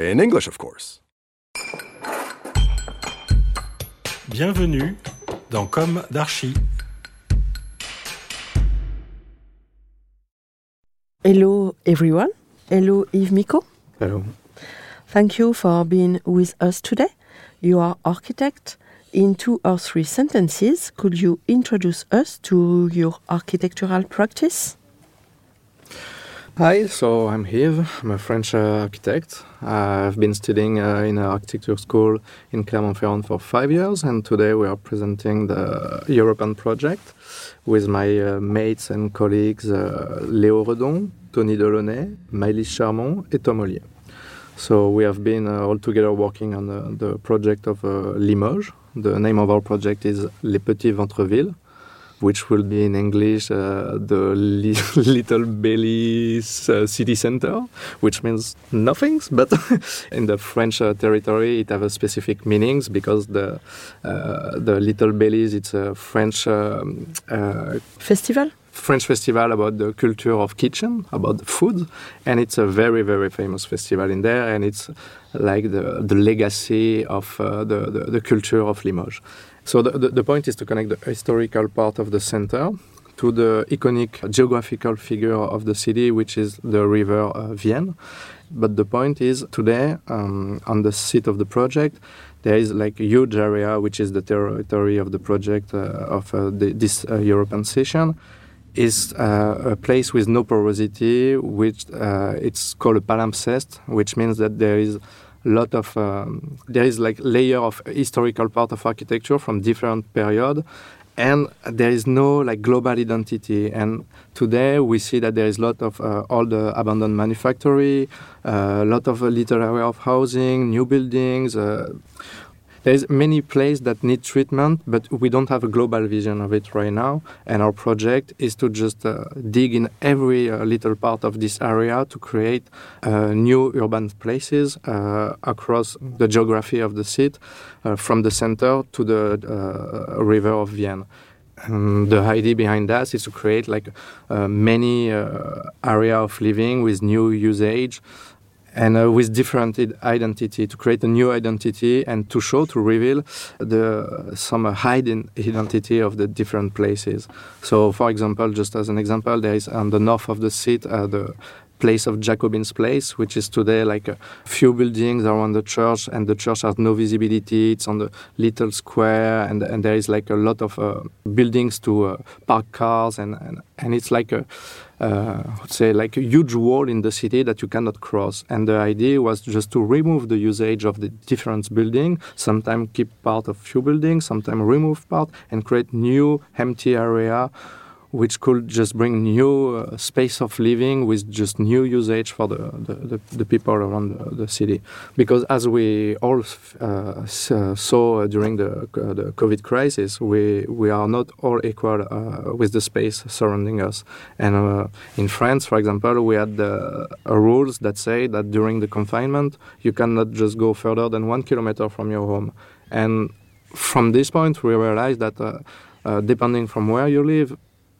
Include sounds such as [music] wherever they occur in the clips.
In English, of course. Bienvenue dans Com d'Archi. Hello everyone. Hello Yves Miko. Hello. Thank you for being with us today. You are architect. In two or three sentences, could you introduce us to your architectural practice? Hi, so I'm Yves. I'm a French uh, architect. I've been studying uh, in an architecture school in Clermont-Ferrand for five years, and today we are presenting the Europan project with my uh, mates and colleagues uh, Léo Redon, Tony Delaunay, Maëlys Charmont, and Tom Ollier. So we have been uh, all together working on the, the project of uh, Limoges. The name of our project is Les Petits Ventrevilles, which will be in English uh, the li- [laughs] Little Bellies uh, City Center, which means nothings. But [laughs] in the French uh, territory, it has a specific meanings because the uh, the Little Bellies it's a French um, uh, Festival? French festival about the culture of kitchen, about the food, and it's a very very famous festival in there, and it's like the the legacy of uh, the, the the culture of Limoges. So the, the the point is to connect the historical part of the center to the iconic geographical figure of the city, which is the river uh, Vienne. But the point is today um, on the seat of the project. There is like a huge area, which is the territory of the project uh, of uh, the, this uh, Europan session, is uh, a place with no porosity, which uh, it's called a palimpsest, which means that there is lot of um, there is like layer of historical part of architecture from different period, and there is no like global identity. And today we see that there is a lot of uh, all the abandoned manufactory, a lot of uh, little area of housing, new buildings. There's many places that need treatment, but we don't have a global vision of it right now. And our project is to just uh, dig in every uh, little part of this area to create uh, new urban places uh, across the geography of the city, uh, from the center to the river of Vienne. And the idea behind that is to create like uh, many uh, area of living with new usage and uh, with different identity to create a new identity and to show to reveal the some hidden identity of the different places so for example just as an example there is on the north of the city uh, the place of Jacobin's Place, which is today like a few buildings around the church, and the church has no visibility. It's on the little square, and and there is like a lot of uh, buildings to uh, park cars, and, and and it's like a uh, say like a huge wall in the city that you cannot cross. And the idea was just to remove the usage of the different building, sometimes keep part of few buildings, sometimes remove part, and create new empty area which could just bring new uh, space of living with just new usage for the, the, the, the people around the, the city. Because as we all uh, uh, saw during the, uh, the COVID crisis, we, we are not all equal uh, with the space surrounding us. And uh, in France, for example, we had the rules that say that during the confinement, you cannot just go further than one kilometer from your home. And from this point, we realized that depending from where you live,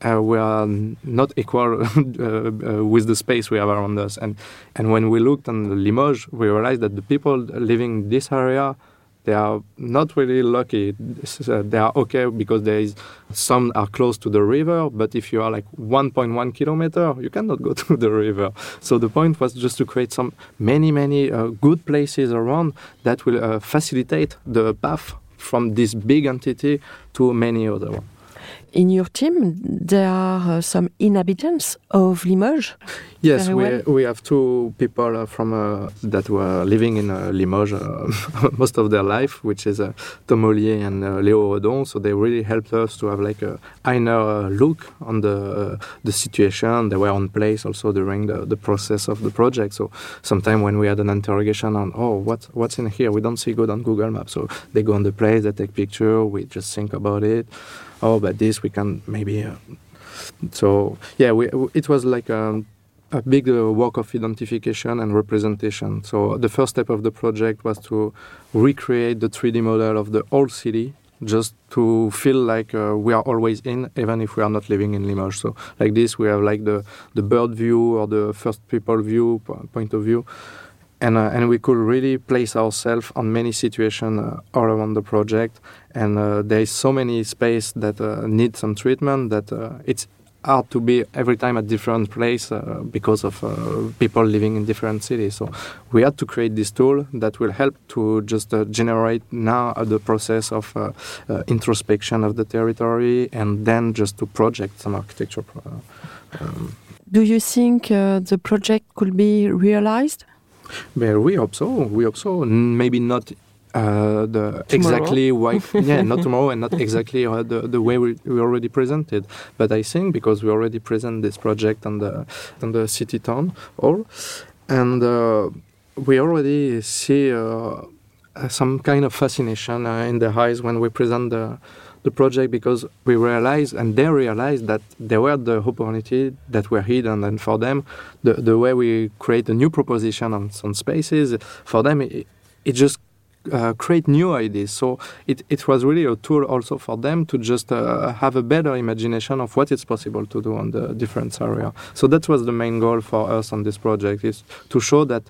uh, we are not equal [laughs] uh, uh, with the space we have around us. And, and when we looked on Limoges, we realized that the people living in this area, they are not really lucky. Uh, they are okay because there is some are close to the river, but if you are like 1.1 kilometer, you cannot go [laughs] to the river. So the point was just to create some many many uh, good places around that will uh, facilitate the path from this big entity to many other ones in your team, there are uh, some inhabitants of Limoges. Yes, we, well. we have two people uh, from uh, that were living in uh, Limoges uh, [laughs] most of their life, which is uh, Tom Ollier and Léo Redon. So they really helped us to have like a inner look on the the situation. They were on place also during the, the process of the project. So sometimes when we had an interrogation on, oh, what what's in here, we don't see good on Google Maps. So they go on the place, they take picture, we just think about it oh, but this we can maybe. Uh, so yeah, we, it was like a, a big uh, work of identification and representation. So the first step of the project was to recreate the 3D model of the whole city just to feel like uh, we are always in, even if we are not living in Limoges. So, like this, we have like the, the bird view or the first people view point of view, and uh, and we could really place ourselves on many situations uh, all around the project. And uh, there is so many space that uh, need some treatment that uh, it's hard to be every time at different place uh, because of people living in different cities. So we had to create this tool that will help to just generate now the process of introspection of the territory and then just to project some architecture. Um, Do you think the project could be realized? Well, we hope so. We hope so. Maybe not uh, the tomorrow? exactly why [laughs] yeah not tomorrow and not exactly uh, the, the way we, we already presented but i think because we already present this project on the on the city town hall and uh, we already see uh, some kind of fascination uh, in the eyes when we present the the project because we realized and they realized that there were the opportunity that were hidden and for them the, the way we create a new proposition on some spaces for them it, it just uh, create new ideas. So it, it was really a tool also for them to just uh, have a better imagination of what it's possible to do on the different area. So that was the main goal for us on this project is to show that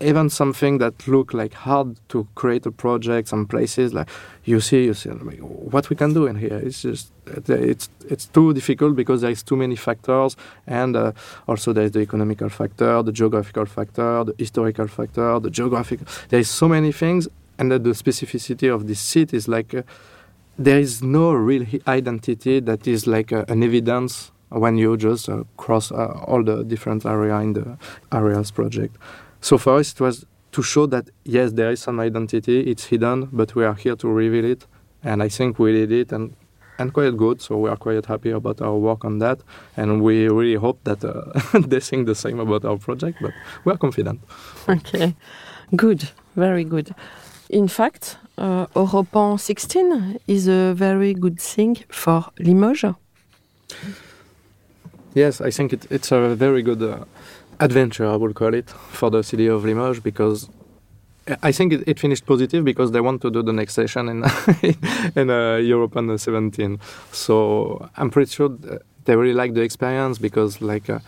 even something that look like hard to create a project some places like you see you see like, what we can do in here? It's just it's it's too difficult because there's too many factors and uh, also there's the economical factor the geographical factor the historical factor the geographic there's so many things and the specificity of this city is like uh, there is no real identity that is like uh, an evidence when you just uh, cross uh, all the different area in the areas project so for us, it was to show that yes, there is some identity, it's hidden, but we are here to reveal it. And I think we did it and, and quite good. So we are quite happy about our work on that. And we really hope that uh, [laughs] they think the same about our project, but we are confident. Okay, good, very good. In fact, uh, Europan 16 is a very good thing for Limoges. Yes, I think it, it's a very good. Uh, adventure, I would call it, for the city of Limoges because I think it, it, finished positive because they want to do the next session in [laughs] in uh, Europan 17. So I'm pretty sure they really like the experience because like. Uh,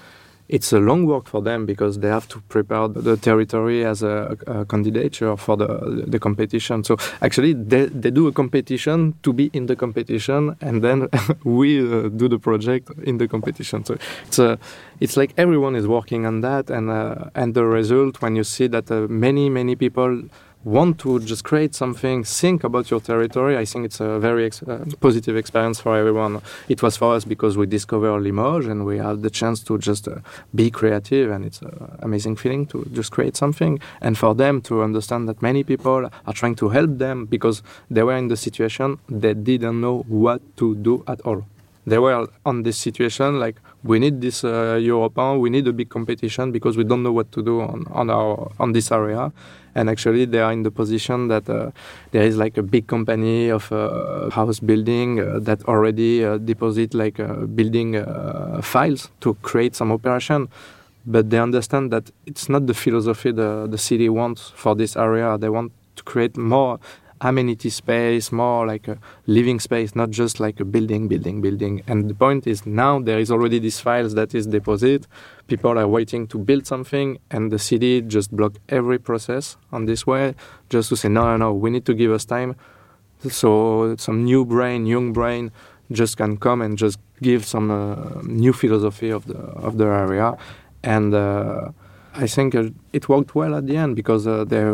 it's a long work for them because they have to prepare the territory as a, a candidature for the, the competition. So actually, they, they do a competition to be in the competition, and then [laughs] we uh, do the project in the competition. So it's a, it's like everyone is working on that, and uh, and the result when you see that uh, many many people want to just create something, think about your territory, I think it's a very ex uh, positive experience for everyone. It was for us because we discovered Limoges and we had the chance to just uh, be creative, and it's an amazing feeling to just create something. And for them to understand that many people are trying to help them because they were in the situation they didn't know what to do at all. They were on this situation like we need this uh, Europan, we need a big competition because we don't know what to do on, on our on this area. And actually they are in the position that uh, there is like a big company of uh, house building uh, that already uh, deposit like uh, building uh, files to create some operation. But they understand that it's not the philosophy the, the city wants for this area. They want to create more amenity space, more like a living space, not just like a building, building, building. And the point is now there is already these files that is deposit. People are waiting to build something, and the city just block every process on this way, just to say no, no, no. We need to give us time. So some new brain, young brain, just can come and just give some uh, new philosophy of the of the area, and uh, I think uh, it worked well at the end because uh, they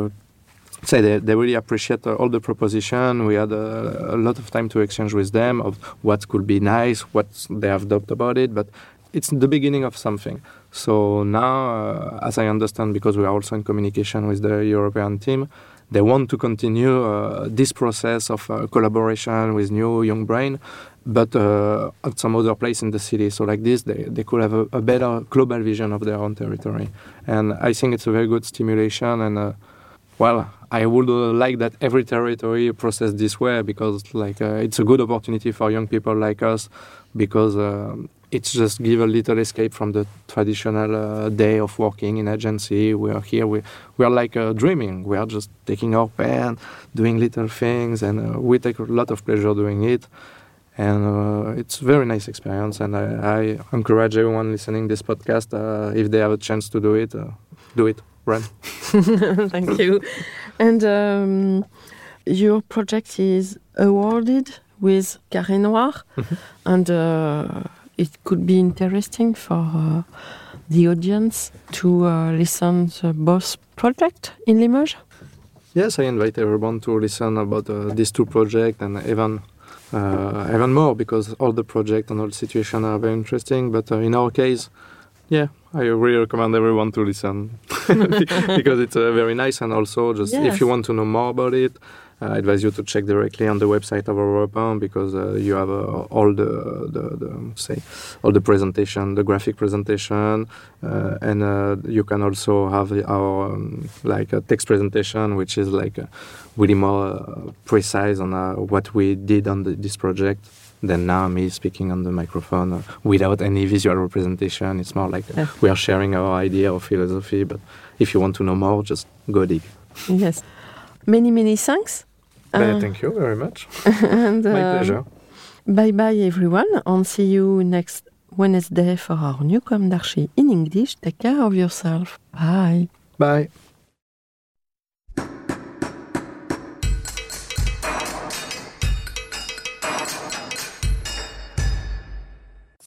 say they, they really appreciate all the proposition. We had a, a, lot of time to exchange with them of what could be nice, what they have doubt about it, but it's the beginning of something. So now, uh, as I understand, because we are also in communication with the Europan team, they want to continue uh, this process of uh, collaboration with new young brain but uh, at some other place in the city. So like this, they, they could have a, a, better global vision of their own territory. And I think it's a very good stimulation. And uh, well, I would uh, like that every territory process this way because like uh, it's a good opportunity for young people like us because um, it's just give a little escape from the traditional uh, day of working in agency. We are here, we, we are like uh, dreaming. We are just taking our pen, doing little things, and we take a lot of pleasure doing it and uh, it's a very nice experience and I, I, encourage everyone listening this podcast uh, if they have a chance to do it uh, do it run [laughs] thank you and um, your project is awarded with Carré Noir mm -hmm. and uh, it could be interesting for uh, the audience to uh, listen to both project in Limoges yes I invite everyone to listen about these two projects and even uh, even more because all the project and all the situation are very interesting. But uh, in our case, yeah, I really recommend everyone to listen [laughs] [laughs] because it's uh, very nice and also just yes. if you want to know more about it, I advise you to check directly on the website of Europe because uh, you have uh, all the, the, the, say all the presentation, the graphic presentation, uh, and uh, you can also have our um, like a text presentation, which is like uh, really more uh, precise on what we did on the, this project than now me speaking on the microphone without any visual representation. It's more like yeah. we are sharing our idea or philosophy. But if you want to know more, just go dig. Yes. Many, many thanks. Uh, thank you very much. [laughs] and, My uh, pleasure. Bye bye, everyone, and see you next Wednesday for our new Com in English. Take care of yourself. Bye. Bye.